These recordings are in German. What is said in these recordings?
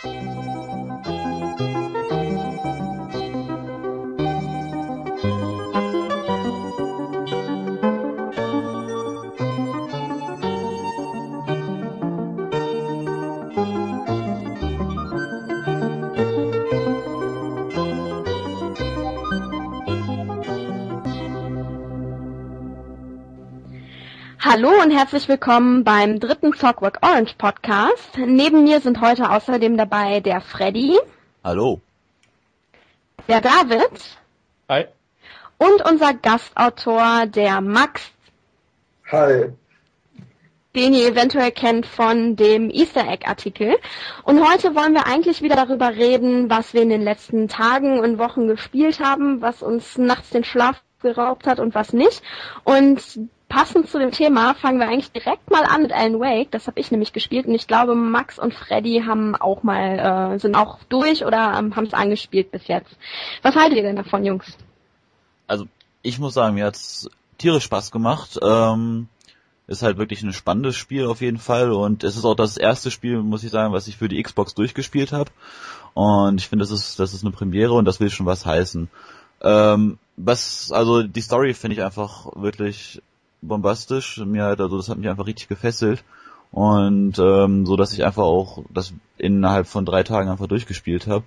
Thank you. Hallo und herzlich willkommen beim dritten Clockwork Orange Podcast. Neben mir sind heute außerdem dabei der Freddy. Hallo. Der David. Hi. Und unser Gastautor, der Max. Hi. Den ihr eventuell kennt von dem Easter Egg Artikel. Und heute wollen wir eigentlich wieder darüber reden, was wir in den letzten Tagen und Wochen gespielt haben, was uns nachts den Schlaf geraubt hat und was nicht. Und passend zu dem Thema fangen wir eigentlich direkt mal an mit Alan Wake. Das habe ich nämlich gespielt und ich glaube, Max und Freddy haben auch mal äh, sind auch durch oder ähm, haben es angespielt bis jetzt. Was haltet ihr denn davon, Jungs? Also ich muss sagen, mir hat's tierisch Spaß gemacht. Ähm, ist halt wirklich ein spannendes Spiel auf jeden Fall und es ist auch das erste Spiel, muss ich sagen, was ich für die Xbox durchgespielt habe. Und ich finde, das ist das ist eine Premiere und das will schon was heißen. Ähm, was also die Story finde ich einfach wirklich bombastisch. Mir halt, also das hat mich einfach richtig gefesselt. Und ähm, so dass ich einfach auch das innerhalb von drei Tagen einfach durchgespielt habe.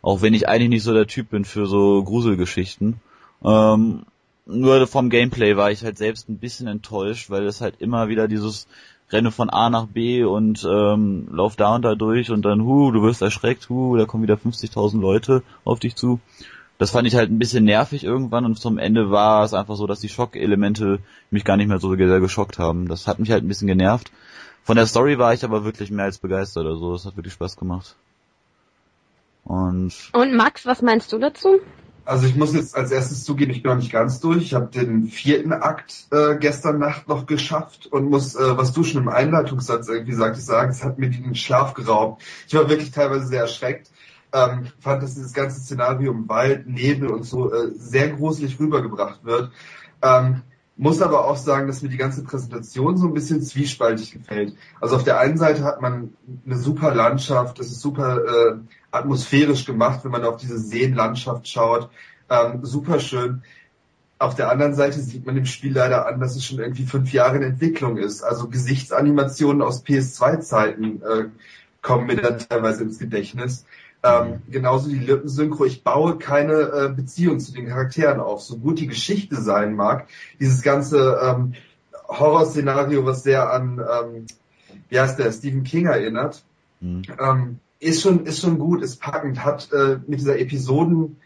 Auch wenn ich eigentlich nicht so der Typ bin für so Gruselgeschichten. Ähm, nur vom Gameplay war ich halt selbst ein bisschen enttäuscht, weil es halt immer wieder dieses Renne von A nach B und ähm, lauf da und da durch und dann, hu, du wirst erschreckt, hu, da kommen wieder 50.000 Leute auf dich zu das fand ich halt ein bisschen nervig irgendwann und zum Ende war es einfach so, dass die Schockelemente mich gar nicht mehr so sehr geschockt haben. Das hat mich halt ein bisschen genervt. Von der Story war ich aber wirklich mehr als begeistert, also es hat wirklich Spaß gemacht. Und, und Max, was meinst du dazu? Also ich muss jetzt als erstes zugeben, ich bin noch nicht ganz durch. Ich habe den vierten Akt äh, gestern Nacht noch geschafft und muss, äh, was du schon im Einleitungssatz irgendwie sagtest, sagen, es hat mir den Schlaf geraubt. Ich war wirklich teilweise sehr erschreckt ähm, fand, dass dieses ganze Szenario im Wald, Nebel und so äh, sehr gruselig rübergebracht wird. Ähm, muss aber auch sagen, dass mir die ganze Präsentation so ein bisschen zwiespaltig gefällt. Also auf der einen Seite hat man eine super Landschaft, das ist super äh, atmosphärisch gemacht, wenn man auf diese Seenlandschaft schaut. Ähm, super schön. Auf der anderen Seite sieht man im Spiel leider an, dass es schon irgendwie fünf Jahre in Entwicklung ist. Also Gesichtsanimationen aus PS2-Zeiten äh, kommen mir dann teilweise ins Gedächtnis. Ähm, genauso die Lippensynchro. Ich baue keine äh, Beziehung zu den Charakteren auf. So gut die Geschichte sein mag, dieses ganze ähm, Horrorszenario, was sehr an, ähm, wie heißt der, Stephen King erinnert, mhm. ähm, ist schon, ist schon gut, ist packend, hat äh, mit dieser Episoden,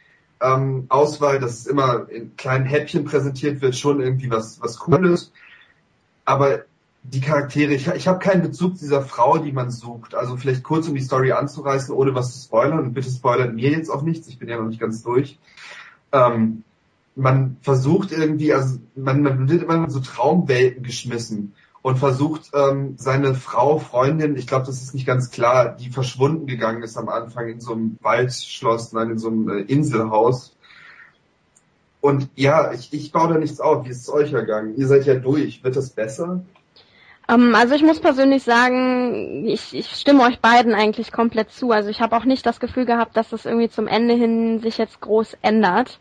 ähm, Auswahl, dass es immer in kleinen Häppchen präsentiert wird, schon irgendwie was, was Cooles. Aber die Charaktere, ich, ich habe keinen Bezug zu dieser Frau, die man sucht. Also vielleicht kurz, um die Story anzureißen, ohne was zu spoilern. Und bitte spoilert mir jetzt auch nichts, ich bin ja noch nicht ganz durch. Ähm, man versucht irgendwie, also man, man wird immer in so Traumwelten geschmissen und versucht ähm, seine Frau, Freundin, ich glaube, das ist nicht ganz klar, die verschwunden gegangen ist am Anfang in so einem Waldschloss, nein, in so einem äh, Inselhaus. Und ja, ich, ich baue da nichts auf. Wie ist es euch ergangen? Ihr seid ja durch. Wird das besser? Ähm, also ich muss persönlich sagen, ich, ich stimme euch beiden eigentlich komplett zu. Also ich habe auch nicht das Gefühl gehabt, dass das irgendwie zum Ende hin sich jetzt groß ändert.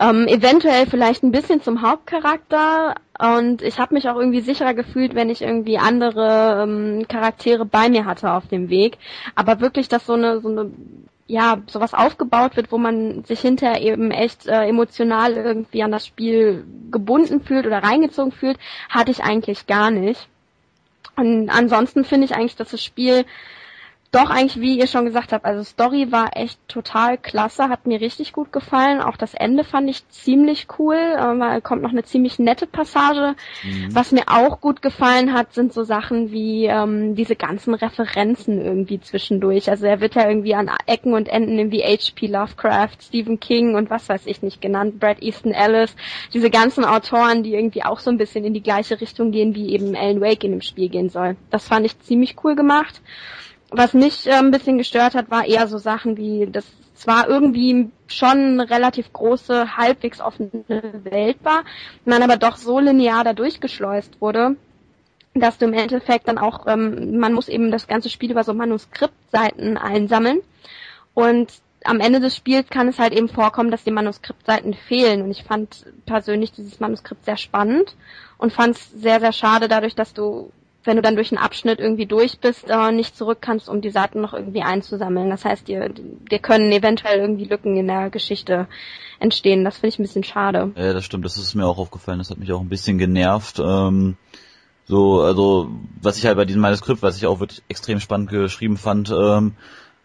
Ähm, eventuell vielleicht ein bisschen zum Hauptcharakter und ich habe mich auch irgendwie sicherer gefühlt, wenn ich irgendwie andere ähm, Charaktere bei mir hatte auf dem Weg. Aber wirklich, dass so eine so eine ja, sowas aufgebaut wird, wo man sich hinterher eben echt äh, emotional irgendwie an das Spiel gebunden fühlt oder reingezogen fühlt, hatte ich eigentlich gar nicht. Und ansonsten finde ich eigentlich, dass das Spiel doch eigentlich, wie ihr schon gesagt habt, also Story war echt total klasse, hat mir richtig gut gefallen. Auch das Ende fand ich ziemlich cool. Ähm, kommt noch eine ziemlich nette Passage. Mhm. Was mir auch gut gefallen hat, sind so Sachen wie ähm, diese ganzen Referenzen irgendwie zwischendurch. Also er wird ja irgendwie an Ecken und Enden irgendwie H.P. Lovecraft, Stephen King und was weiß ich nicht genannt, Brad Easton Ellis. Diese ganzen Autoren, die irgendwie auch so ein bisschen in die gleiche Richtung gehen, wie eben Alan Wake in dem Spiel gehen soll. Das fand ich ziemlich cool gemacht. Was mich äh, ein bisschen gestört hat, war eher so Sachen wie, dass zwar irgendwie schon relativ große, halbwegs offene Welt war, man aber doch so linear da durchgeschleust wurde, dass du im Endeffekt dann auch, ähm, man muss eben das ganze Spiel über so Manuskriptseiten einsammeln. Und am Ende des Spiels kann es halt eben vorkommen, dass die Manuskriptseiten fehlen. Und ich fand persönlich dieses Manuskript sehr spannend und fand es sehr, sehr schade dadurch, dass du wenn du dann durch einen Abschnitt irgendwie durch bist, äh, nicht zurück kannst, um die Seiten noch irgendwie einzusammeln. Das heißt, dir, dir können eventuell irgendwie Lücken in der Geschichte entstehen. Das finde ich ein bisschen schade. Ja, das stimmt. Das ist mir auch aufgefallen. Das hat mich auch ein bisschen genervt. Ähm, so, also, was ich halt bei diesem Manuskript, was ich auch wirklich extrem spannend geschrieben fand, ähm,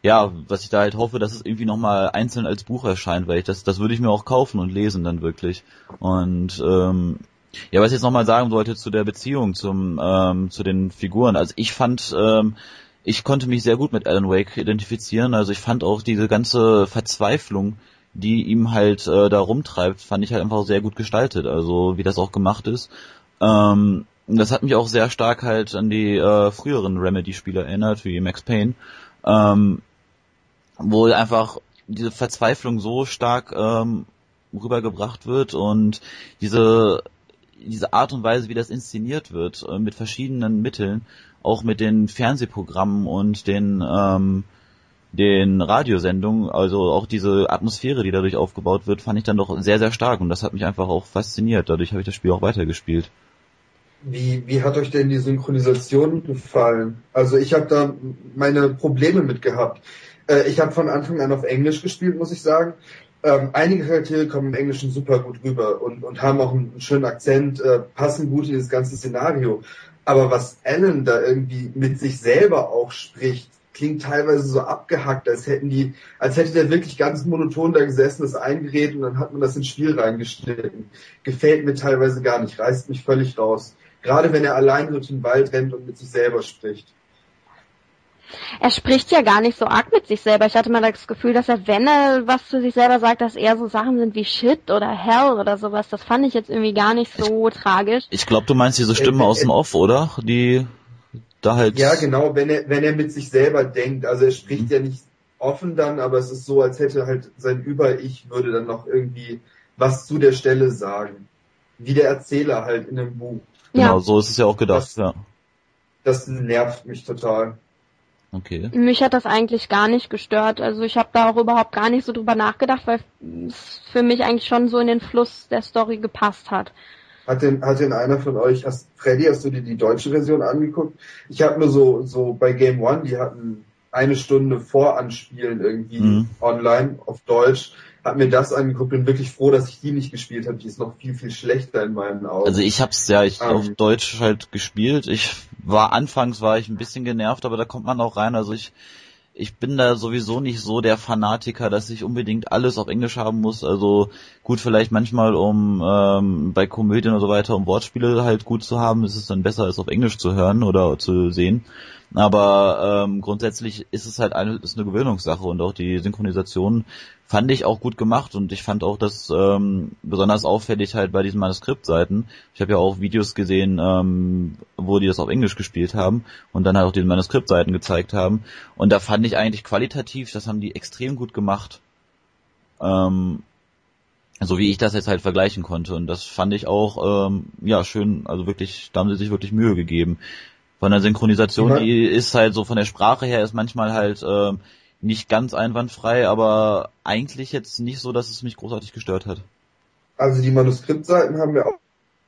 ja, was ich da halt hoffe, dass es irgendwie nochmal einzeln als Buch erscheint, weil ich das, das würde ich mir auch kaufen und lesen dann wirklich. Und ähm, ja, was ich jetzt nochmal sagen wollte zu der Beziehung zum ähm, zu den Figuren. Also ich fand, ähm, ich konnte mich sehr gut mit Alan Wake identifizieren. Also ich fand auch diese ganze Verzweiflung, die ihm halt äh, da rumtreibt, fand ich halt einfach sehr gut gestaltet. Also wie das auch gemacht ist. Ähm, das hat mich auch sehr stark halt an die äh, früheren Remedy-Spiele erinnert, wie Max Payne, ähm, wo einfach diese Verzweiflung so stark ähm, rübergebracht wird und diese diese Art und Weise, wie das inszeniert wird, äh, mit verschiedenen Mitteln, auch mit den Fernsehprogrammen und den ähm, den Radiosendungen, also auch diese Atmosphäre, die dadurch aufgebaut wird, fand ich dann doch sehr, sehr stark und das hat mich einfach auch fasziniert. Dadurch habe ich das Spiel auch weitergespielt. Wie, wie hat euch denn die Synchronisation gefallen? Also ich habe da meine Probleme mit gehabt. Äh, ich habe von Anfang an auf Englisch gespielt, muss ich sagen ähm, einige Charaktere kommen im Englischen super gut rüber und, und haben auch einen schönen Akzent, äh, passen gut in das ganze Szenario. Aber was Alan da irgendwie mit sich selber auch spricht, klingt teilweise so abgehackt, als hätten die, als hätte der wirklich ganz monoton da gesessen, das eingeredet und dann hat man das ins Spiel reingeschnitten. Gefällt mir teilweise gar nicht, reißt mich völlig raus. Gerade wenn er allein durch den Wald rennt und mit sich selber spricht er spricht ja gar nicht so arg mit sich selber. Ich hatte mal das Gefühl, dass er, wenn er was zu sich selber sagt, dass eher so Sachen sind wie Shit oder Hell oder sowas. Das fand ich jetzt irgendwie gar nicht so ich, tragisch. Ich glaube, du meinst diese Stimme äh, aus dem Off, oder? Die da halt. Ja, genau, wenn er, wenn er mit sich selber denkt. Also er spricht mhm. ja nicht offen dann, aber es ist so, als hätte halt sein Über-Ich würde dann noch irgendwie was zu der Stelle sagen. Wie der Erzähler halt in einem Buch. Genau, ja. so ist es ja auch gedacht, das, ja. Das nervt mich total. Okay. Mich hat das eigentlich gar nicht gestört. Also ich habe da auch überhaupt gar nicht so drüber nachgedacht, weil es für mich eigentlich schon so in den Fluss der Story gepasst hat. Hat denn, hat denn einer von euch, hast, Freddy, hast du dir die deutsche Version angeguckt? Ich habe nur so, so bei Game One, die hatten eine Stunde Voranspielen irgendwie mhm. online auf Deutsch habe mir das angeguckt, bin wirklich froh, dass ich die nicht gespielt habe. Die ist noch viel, viel schlechter in meinen Augen. Also ich hab's ja ich um, auf ähm. Deutsch halt gespielt. Ich war anfangs war ich ein bisschen genervt, aber da kommt man auch rein. Also ich ich bin da sowieso nicht so der Fanatiker, dass ich unbedingt alles auf Englisch haben muss. Also gut, vielleicht manchmal um ähm, bei Komödien und so weiter, um Wortspiele halt gut zu haben, ist es dann besser, es auf Englisch zu hören oder zu sehen. Aber ähm, grundsätzlich ist es halt eine, ist eine Gewöhnungssache und auch die Synchronisation fand ich auch gut gemacht und ich fand auch das ähm, besonders auffällig halt bei diesen Manuskriptseiten. Ich habe ja auch Videos gesehen, ähm, wo die das auf Englisch gespielt haben und dann halt auch diese Manuskriptseiten gezeigt haben. Und da fand ich eigentlich qualitativ, das haben die extrem gut gemacht. Ähm, so wie ich das jetzt halt vergleichen konnte. Und das fand ich auch ähm, ja schön, also wirklich, da haben sie sich wirklich Mühe gegeben. Von der Synchronisation, die ist halt so von der Sprache her ist manchmal halt ähm, nicht ganz einwandfrei, aber eigentlich jetzt nicht so, dass es mich großartig gestört hat. Also die Manuskriptseiten haben mir auch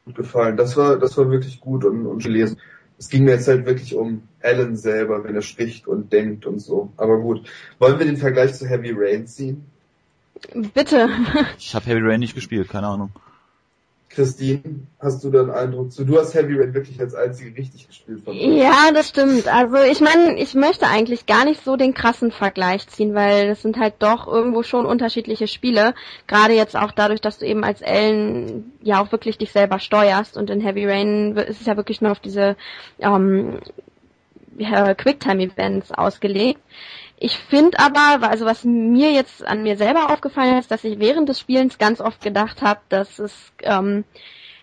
gut gefallen. Das war, das war wirklich gut und, und gelesen. Es ging mir jetzt halt wirklich um Alan selber, wenn er spricht und denkt und so. Aber gut. Wollen wir den Vergleich zu Heavy Rain ziehen? Bitte. ich habe Heavy Rain nicht gespielt, keine Ahnung. Christine, hast du da einen Eindruck zu? Du hast Heavy Rain wirklich als einzige richtig gespielt von uns. Ja, das stimmt. Also ich meine, ich möchte eigentlich gar nicht so den krassen Vergleich ziehen, weil das sind halt doch irgendwo schon unterschiedliche Spiele. Gerade jetzt auch dadurch, dass du eben als Ellen ja auch wirklich dich selber steuerst und in Heavy Rain ist es ja wirklich nur auf diese ähm, Quicktime-Events ausgelegt. Ich finde aber, also was mir jetzt an mir selber aufgefallen ist, dass ich während des Spielens ganz oft gedacht habe, dass es ähm,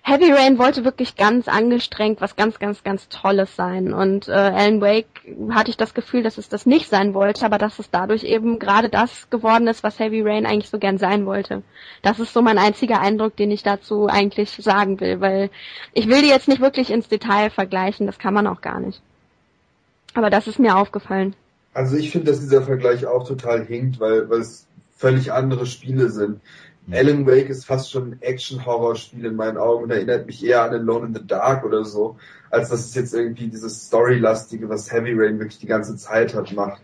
Heavy Rain wollte wirklich ganz angestrengt was ganz, ganz, ganz Tolles sein. Und äh, Alan Wake hatte ich das Gefühl, dass es das nicht sein wollte, aber dass es dadurch eben gerade das geworden ist, was Heavy Rain eigentlich so gern sein wollte. Das ist so mein einziger Eindruck, den ich dazu eigentlich sagen will, weil ich will die jetzt nicht wirklich ins Detail vergleichen, das kann man auch gar nicht. Aber das ist mir aufgefallen. Also ich finde, dass dieser Vergleich auch total hinkt, weil, weil es völlig andere Spiele sind. Mhm. Alan Wake ist fast schon ein Action-Horror-Spiel in meinen Augen und erinnert mich eher an Alone in the Dark oder so, als dass es jetzt irgendwie dieses Story-lastige, was Heavy Rain wirklich die ganze Zeit hat, macht.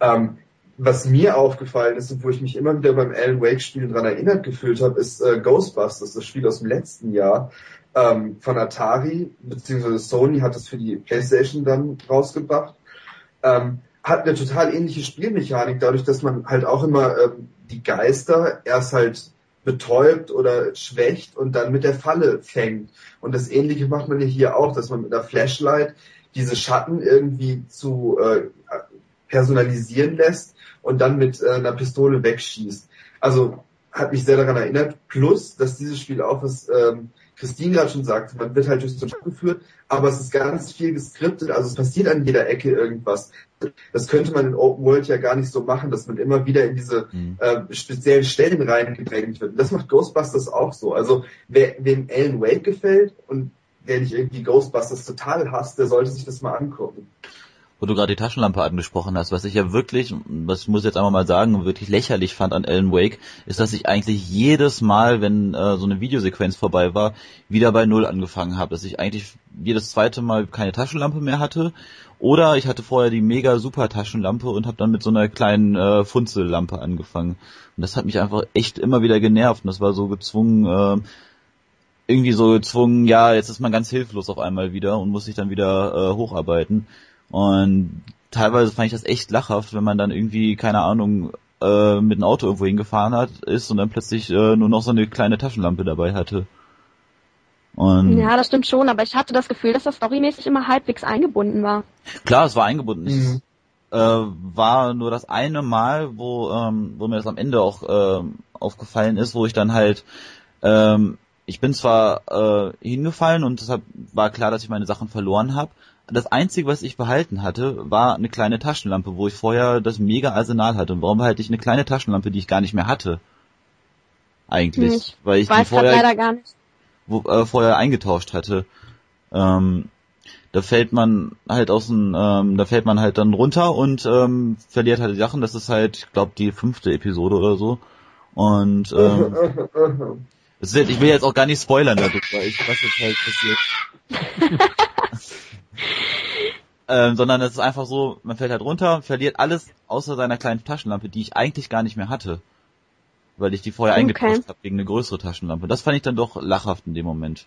Ähm, was mir aufgefallen ist und wo ich mich immer wieder beim Alan Wake Spiel dran erinnert gefühlt habe, ist äh, Ghostbusters, das Spiel aus dem letzten Jahr ähm, von Atari, beziehungsweise Sony hat es für die Playstation dann rausgebracht. Ähm, hat eine total ähnliche Spielmechanik, dadurch, dass man halt auch immer ähm, die Geister erst halt betäubt oder schwächt und dann mit der Falle fängt. Und das ähnliche macht man ja hier auch, dass man mit einer Flashlight diese Schatten irgendwie zu äh, personalisieren lässt und dann mit äh, einer Pistole wegschießt. Also hat mich sehr daran erinnert. Plus, dass dieses Spiel auch was ähm, Christine gerade schon sagte, man wird halt durch so Job geführt, aber es ist ganz viel geskriptet, also es passiert an jeder Ecke irgendwas. Das könnte man in Open World ja gar nicht so machen, dass man immer wieder in diese mhm. äh, speziellen Stellen reingedrängt wird. Und das macht Ghostbusters auch so. Also wer, wem Alan Wake gefällt und der nicht irgendwie Ghostbusters total hasst, der sollte sich das mal angucken wo du gerade die Taschenlampe angesprochen hast, was ich ja wirklich, was muss ich jetzt einmal mal sagen, wirklich lächerlich fand an Alan Wake, ist, dass ich eigentlich jedes Mal, wenn äh, so eine Videosequenz vorbei war, wieder bei Null angefangen habe. Dass ich eigentlich jedes zweite Mal keine Taschenlampe mehr hatte. Oder ich hatte vorher die mega super Taschenlampe und habe dann mit so einer kleinen äh, Funzellampe angefangen. Und das hat mich einfach echt immer wieder genervt. Und das war so gezwungen, äh, irgendwie so gezwungen, ja, jetzt ist man ganz hilflos auf einmal wieder und muss sich dann wieder äh, hocharbeiten. Und teilweise fand ich das echt lachhaft, wenn man dann irgendwie, keine Ahnung, äh, mit dem Auto irgendwo hingefahren hat, ist und dann plötzlich äh, nur noch so eine kleine Taschenlampe dabei hatte. Und ja, das stimmt schon, aber ich hatte das Gefühl, dass das storymäßig immer halbwegs eingebunden war. Klar, es war eingebunden. Mhm. Es äh, war nur das eine Mal, wo, ähm, wo mir das am Ende auch äh, aufgefallen ist, wo ich dann halt ähm, ich bin zwar äh, hingefallen und deshalb war klar, dass ich meine Sachen verloren habe, das Einzige, was ich behalten hatte, war eine kleine Taschenlampe, wo ich vorher das mega Arsenal hatte. Und warum behalte ich eine kleine Taschenlampe, die ich gar nicht mehr hatte? Eigentlich. Ich weil ich die vorher, wo, äh, vorher eingetauscht hatte. Ähm, da fällt man halt aus dem, ähm, da fällt man halt dann runter und ähm, verliert halt die Sachen. Das ist halt, ich glaube, die fünfte Episode oder so. Und ähm, wird, ich will jetzt auch gar nicht spoilern dadurch, weil ich, was jetzt halt passiert. ähm, sondern es ist einfach so, man fällt halt runter, verliert alles außer seiner kleinen Taschenlampe, die ich eigentlich gar nicht mehr hatte. Weil ich die vorher okay. eingetauscht habe gegen eine größere Taschenlampe. Das fand ich dann doch lachhaft in dem Moment.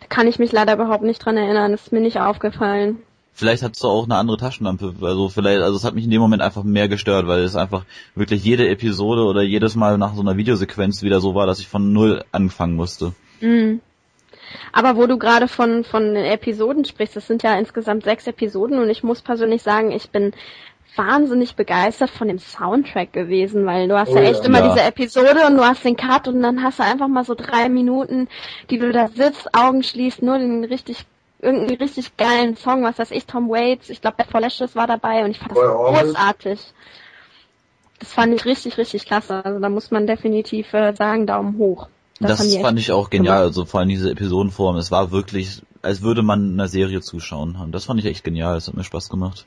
Da kann ich mich leider überhaupt nicht dran erinnern, das ist mir nicht aufgefallen. Vielleicht hattest du auch eine andere Taschenlampe, also vielleicht, also es hat mich in dem Moment einfach mehr gestört, weil es einfach wirklich jede Episode oder jedes Mal nach so einer Videosequenz wieder so war, dass ich von null anfangen musste. Mhm. Aber wo du gerade von, von Episoden sprichst, das sind ja insgesamt sechs Episoden und ich muss persönlich sagen, ich bin wahnsinnig begeistert von dem Soundtrack gewesen, weil du hast oh, ja echt ja. immer ja. diese Episode und du hast den Cut und dann hast du einfach mal so drei Minuten, die du da sitzt, Augen schließt, nur den richtig irgendeinen richtig geilen Song, was weiß ich, Tom Waits, ich glaube Bad for Lashes war dabei und ich fand das großartig. Das fand ich richtig, richtig klasse. Also da muss man definitiv äh, sagen, Daumen hoch. Das, das fand ich auch genial, gemacht. also vor allem diese Episodenform. Es war wirklich, als würde man einer Serie zuschauen. Und das fand ich echt genial, es hat mir Spaß gemacht.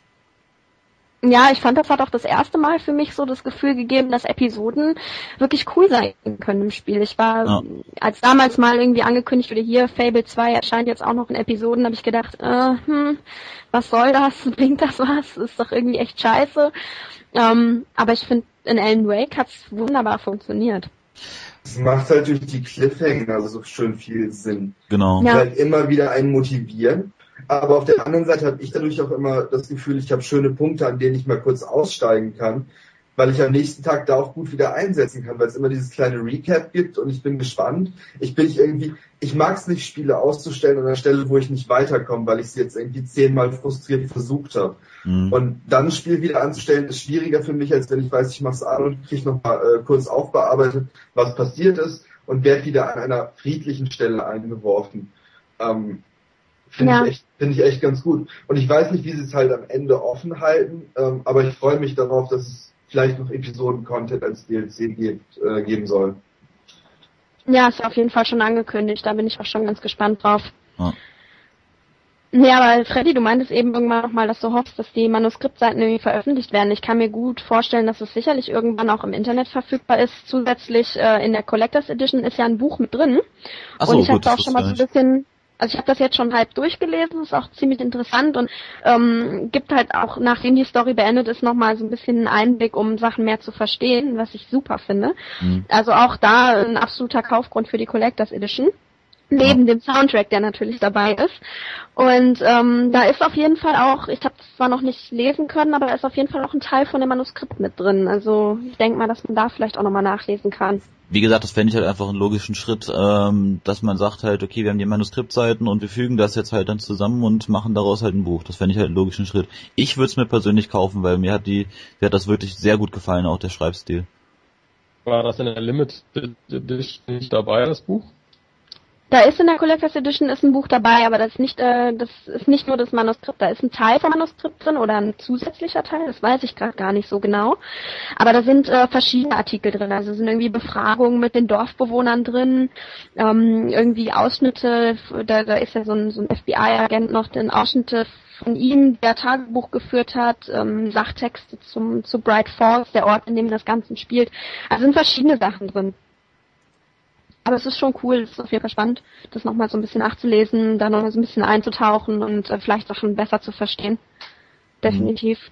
Ja, ich fand, das hat auch das erste Mal für mich so das Gefühl gegeben, dass Episoden wirklich cool sein können im Spiel. Ich war, ja. als damals mal irgendwie angekündigt wurde, hier Fable 2 erscheint jetzt auch noch in Episoden, habe ich gedacht, äh, hm, was soll das? Bringt das was? Ist doch irgendwie echt scheiße. Ähm, aber ich finde, in Alan Wake hat's wunderbar funktioniert. Es macht halt durch die Cliffhanger so schön viel Sinn. Genau. Ja. Halt immer wieder einen motivieren. Aber auf der anderen Seite habe ich dadurch auch immer das Gefühl, ich habe schöne Punkte, an denen ich mal kurz aussteigen kann, weil ich am nächsten Tag da auch gut wieder einsetzen kann, weil es immer dieses kleine Recap gibt und ich bin gespannt. Ich bin ich irgendwie, ich mag es nicht, Spiele auszustellen an einer Stelle, wo ich nicht weiterkomme, weil ich es jetzt irgendwie zehnmal frustriert versucht habe. Mhm. Und dann ein Spiel wieder anzustellen, ist schwieriger für mich, als wenn ich weiß, ich mache es an und kriege nochmal äh, kurz aufbearbeitet, was passiert ist und werde wieder an einer friedlichen Stelle eingeworfen. Ähm, Finde Ja. ich, echt, finde ich echt ganz gut. Und ich weiß nicht, wie sie es halt am Ende offen halten, ähm, aber ich freue mich darauf, dass es vielleicht noch Episoden-Content als DLC gibt, äh, geben soll. Ja, ist auf jeden Fall schon angekündigt. Da bin ich auch schon ganz gespannt drauf. Ja. Nee, aber Freddy, du meintest eben irgendwann nochmal, dass du hoffst, dass die Manuskriptseiten irgendwie veröffentlicht werden. Ich kann mir gut vorstellen, dass es sicherlich irgendwann auch im Internet verfügbar ist. Zusätzlich äh, in der Collectors Edition ist ja ein Buch mit drin. Ach so, und ich habe auch das schon mal so ein bisschen, also ich habe das jetzt schon halb durchgelesen, ist auch ziemlich interessant und ähm, gibt halt auch, nachdem die Story beendet ist, nochmal so ein bisschen einen Einblick, um Sachen mehr zu verstehen, was ich super finde. Mhm. Also auch da ein absoluter Kaufgrund für die Collectors Edition. Neben dem Soundtrack, der natürlich dabei ist. Und ähm, da ist auf jeden Fall auch, ich habe zwar noch nicht lesen können, aber da ist auf jeden Fall auch ein Teil von dem Manuskript mit drin. Also ich denke mal, dass man da vielleicht auch nochmal nachlesen kann. Wie gesagt, das fände ich halt einfach einen logischen Schritt, ähm, dass man sagt halt, okay, wir haben die Manuskriptseiten und wir fügen das jetzt halt dann zusammen und machen daraus halt ein Buch. Das fände ich halt einen logischen Schritt. Ich würde es mir persönlich kaufen, weil mir hat die, mir hat das wirklich sehr gut gefallen, auch der Schreibstil. War das in der Limited Edition nicht dabei, das Buch? Da ist in der Collectors Edition ist ein Buch dabei, aber das ist nicht, äh, das ist nicht nur das Manuskript. Da ist ein Teil vom Manuskript drin oder ein zusätzlicher Teil, das weiß ich gerade gar nicht so genau. Aber da sind äh, verschiedene Artikel drin. Also sind irgendwie Befragungen mit den Dorfbewohnern drin, ähm, irgendwie Ausschnitte, da, da ist ja so ein, so ein FBI-Agent noch, den Ausschnitte von ihm, der Tagebuch geführt hat, ähm, Sachtexte zum, zu Bright Falls, der Ort, in dem das Ganze spielt. Also sind verschiedene Sachen drin. Aber es ist schon cool, es ist auf jeden Fall spannend, das nochmal so ein bisschen nachzulesen, da nochmal so ein bisschen einzutauchen und äh, vielleicht auch schon besser zu verstehen. Definitiv.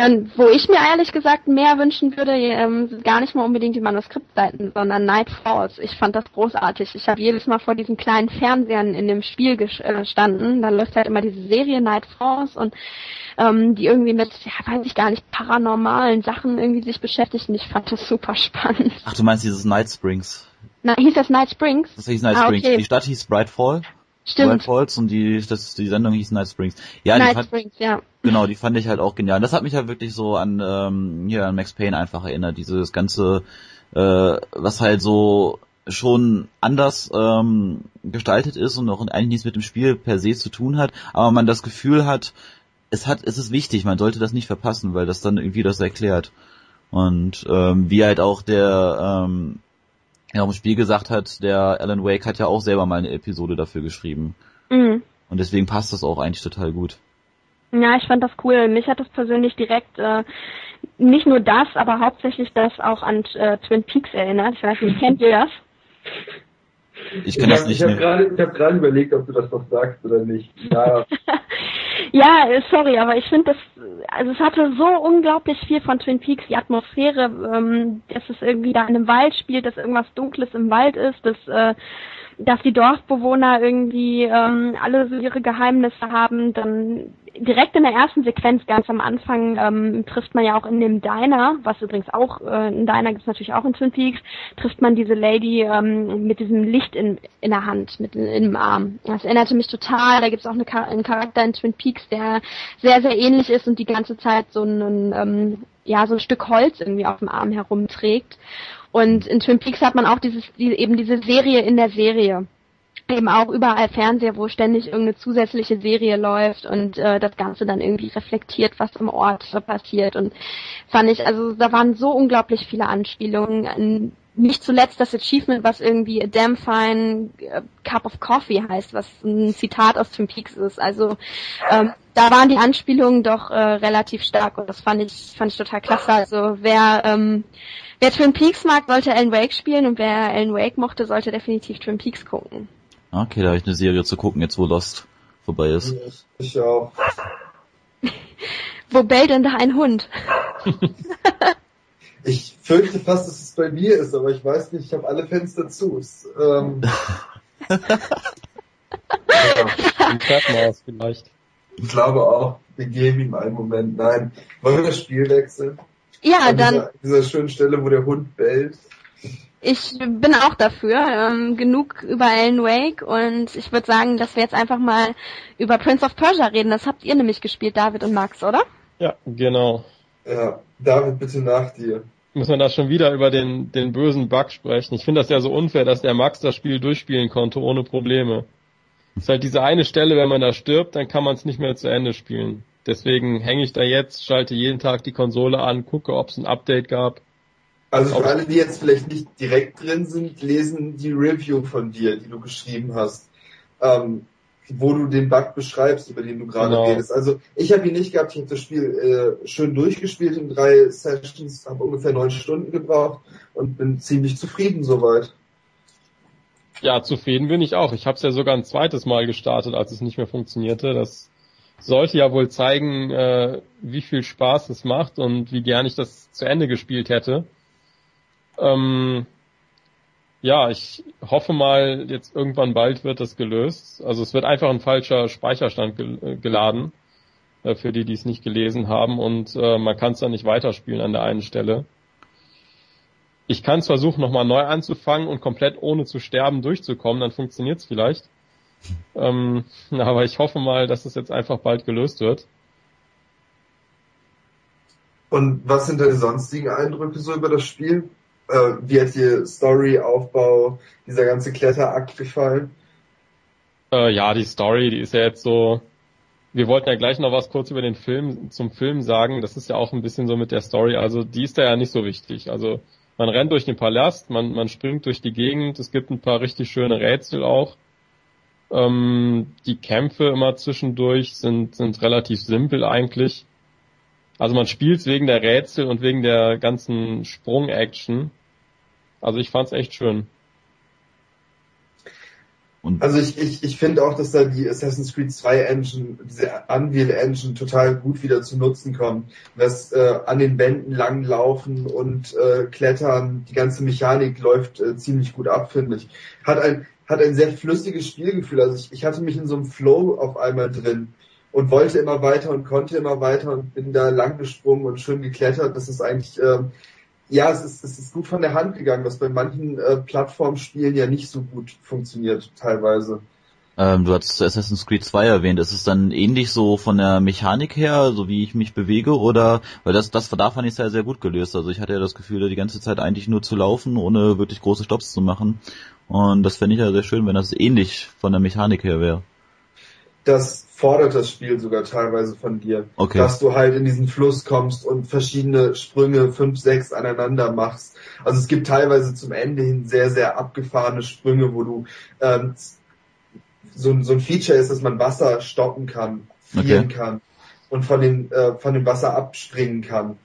Ähm, wo ich mir ehrlich gesagt mehr wünschen würde, ähm, sind gar nicht mal unbedingt die Manuskriptseiten, sondern Night Falls. Ich fand das großartig. Ich habe jedes Mal vor diesen kleinen Fernsehern in dem Spiel äh, gestanden. Da läuft halt immer diese Serie Night Falls und ähm, die irgendwie mit, ja, weiß ich gar nicht, paranormalen Sachen irgendwie sich beschäftigt und ich fand das super spannend. Ach, du meinst dieses Night Springs. Na, hieß das Night Springs? Das hieß Night Ah, Springs. okay. Die Stadt hieß Bright Fall. Bright Stimmt. Falls und die, das, die Sendung hieß Night Springs. Ja, die Night fand, Springs, ja. Genau, die fand ich halt auch genial. Das hat mich halt wirklich so an ähm, hier an Max Payne einfach erinnert. Dieses ganze, äh, was halt so schon anders ähm, gestaltet ist und auch eigentlich nichts mit dem Spiel per se zu tun hat, aber man das Gefühl hat, es hat, es ist wichtig, man sollte das nicht verpassen, weil das dann irgendwie das erklärt. Und ähm, wie halt auch der ähm, ja, im Spiel gesagt hat, der Alan Wake hat ja auch selber mal eine Episode dafür geschrieben. Mhm. Und deswegen passt das auch eigentlich total gut. Ja, ich fand das cool. Mich hat das persönlich direkt äh, nicht nur das, aber hauptsächlich das auch an äh, Twin Peaks erinnert. Ich weiß nicht, kennt ihr das? Ich kann das nicht ich habe gerade ich hab gerade überlegt, ob du das noch sagst oder nicht. Ja, Ja, äh, sorry, aber ich finde das, also es hatte so unglaublich viel von Twin Peaks, die Atmosphäre, ähm, dass es irgendwie da in einem Wald spielt, dass irgendwas Dunkles im Wald ist, dass, äh, dass die Dorfbewohner irgendwie ähm, alle so ihre Geheimnisse haben. Dann direkt in der ersten Sequenz, ganz am Anfang, ähm, trifft man ja auch in dem Diner, was übrigens auch, äh, ein Diner gibt es natürlich auch in Twin Peaks, trifft man diese Lady ähm, mit diesem Licht in, in der Hand, mit in, im Arm. Das erinnerte mich total, da gibt es auch eine, einen Charakter in Twin Peaks, der sehr, sehr ähnlich ist und die ganze Zeit so ein, ähm, ja, so ein Stück Holz irgendwie auf dem Arm herumträgt. Und in Twin Peaks hat man auch dieses, die, eben diese Serie in der Serie eben auch überall Fernseher, wo ständig irgendeine zusätzliche Serie läuft und äh, das Ganze dann irgendwie reflektiert, was im Ort so passiert. Und fand ich, also da waren so unglaublich viele Anspielungen. An, nicht zuletzt das Achievement, was irgendwie a damn fine äh, cup of coffee heißt, was ein Zitat aus Twin Peaks ist. Also ähm, da waren die Anspielungen doch äh, relativ stark und das fand ich fand ich total klasse. Also wer ähm, wer Twin Peaks mag, sollte Alan Wake spielen und wer Alan Wake mochte, sollte definitiv Twin Peaks gucken. Okay, da habe ich eine Serie zu gucken, jetzt wo Lost vorbei ist. ich, ich auch. Wo bellt denn da ein Hund? Ich fürchte fast, dass es bei mir ist, aber ich weiß nicht, ich habe alle Fenster zu. Es, ähm, Treppenhaus vielleicht. ich glaube auch, wir geben ihm einen Moment. Nein, wollen wir das Spiel wechseln? Ja, An dann dieser, dieser schönen Stelle, wo der Hund bellt. ich bin auch dafür. Ähm, genug über Alan Wake und ich würde sagen, dass wir jetzt einfach mal über Prince of Persia reden. Das habt ihr nämlich gespielt, David und Max, oder? Ja, genau. Ja, David, bitte nach dir. muss man da schon wieder über den, den bösen Bug sprechen. Ich finde das ja so unfair, dass der Max das Spiel durchspielen konnte ohne Probleme. Es ist halt diese eine Stelle, wenn man da stirbt, dann kann man es nicht mehr zu Ende spielen. Deswegen hänge ich da jetzt, schalte jeden Tag die Konsole an, gucke, ob es ein Update gab. Also für alle, die jetzt vielleicht nicht direkt drin sind, lesen die Review von dir, die du geschrieben hast, ähm, wo du den Bug beschreibst, über den du gerade genau. redest. Also ich habe ihn nicht gehabt, ich habe das Spiel äh, schön durchgespielt in drei Sessions, habe ungefähr neun Stunden gebraucht und bin ziemlich zufrieden soweit. Ja, zufrieden bin ich auch. Ich habe es ja sogar ein zweites Mal gestartet, als es nicht mehr funktionierte. Das sollte ja wohl zeigen, äh, wie viel Spaß es macht und wie gern ich das zu Ende gespielt hätte. Ähm, ja, ich hoffe mal, jetzt irgendwann bald wird das gelöst. Also es wird einfach ein falscher Speicherstand gel äh, geladen, äh, für die, die es nicht gelesen haben und äh, man kann es dann nicht weiterspielen an der einen Stelle. Ich kann es versuchen, nochmal neu anzufangen und komplett ohne zu sterben durchzukommen, dann funktioniert es vielleicht. Ähm, aber ich hoffe mal, dass es jetzt einfach bald gelöst wird. Und was sind deine sonstigen Eindrücke so über das Spiel? Äh, wie hat dir Story, Aufbau, dieser ganze Kletterakt gefallen? Äh, ja, die Story, die ist ja jetzt so. Wir wollten ja gleich noch was kurz über den Film zum Film sagen. Das ist ja auch ein bisschen so mit der Story. Also die ist da ja nicht so wichtig. Also man rennt durch den Palast, man, man springt durch die Gegend, es gibt ein paar richtig schöne Rätsel auch. Ähm, die Kämpfe immer zwischendurch sind, sind relativ simpel eigentlich. Also man spielt wegen der Rätsel und wegen der ganzen Sprung-Action. Also ich fand's echt schön. Und also ich, ich, ich finde auch, dass da die Assassin's Creed 2 Engine, diese Unreal Engine total gut wieder zu nutzen kommt. Das äh, an den Wänden langlaufen und äh, klettern, die ganze Mechanik läuft äh, ziemlich gut ab, finde ich. Hat ein, hat ein sehr flüssiges Spielgefühl. Also ich, ich hatte mich in so einem Flow auf einmal drin und wollte immer weiter und konnte immer weiter und bin da lang gesprungen und schön geklettert. Das ist eigentlich ähm, ja, es ist, es ist gut von der Hand gegangen, was bei manchen äh, Plattformspielen ja nicht so gut funktioniert, teilweise. Ähm, du hast Assassin's Creed 2 erwähnt. Ist es dann ähnlich so von der Mechanik her, so wie ich mich bewege, oder, weil das, das da fand ich sehr, sehr gut gelöst. Also ich hatte ja das Gefühl, die ganze Zeit eigentlich nur zu laufen, ohne wirklich große Stops zu machen. Und das fände ich ja sehr schön, wenn das ähnlich von der Mechanik her wäre. Das fordert das Spiel sogar teilweise von dir. Okay. Dass du halt in diesen Fluss kommst und verschiedene Sprünge, fünf, sechs aneinander machst. Also es gibt teilweise zum Ende hin sehr, sehr abgefahrene Sprünge, wo du ähm, so, so ein Feature ist, dass man Wasser stoppen kann, fliehen okay. kann und von dem, äh, von dem Wasser abspringen kann.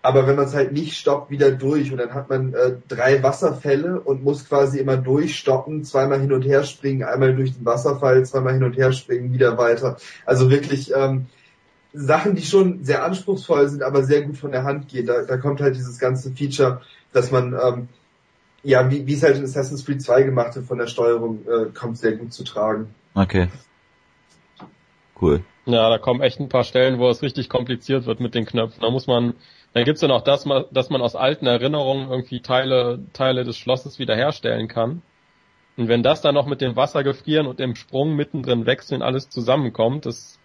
Aber wenn man es halt nicht stoppt, wieder durch und dann hat man äh, drei Wasserfälle und muss quasi immer durchstoppen, zweimal hin und her springen, einmal durch den Wasserfall, zweimal hin und her springen, wieder weiter. Also wirklich ähm, Sachen, die schon sehr anspruchsvoll sind, aber sehr gut von der Hand gehen. Da, da kommt halt dieses ganze Feature, dass man ähm, ja, wie, wie es halt in Assassin's Creed 2 gemacht hat von der Steuerung, äh, kommt sehr gut zu tragen. Okay. Cool. Ja, da kommen echt ein paar Stellen, wo es richtig kompliziert wird mit den Knöpfen. Da muss man dann gibt's ja noch das, dass man aus alten Erinnerungen irgendwie Teile, Teile des Schlosses wiederherstellen kann. Und wenn das dann noch mit dem Wasser gefrieren und dem Sprung mittendrin wechseln alles zusammenkommt, das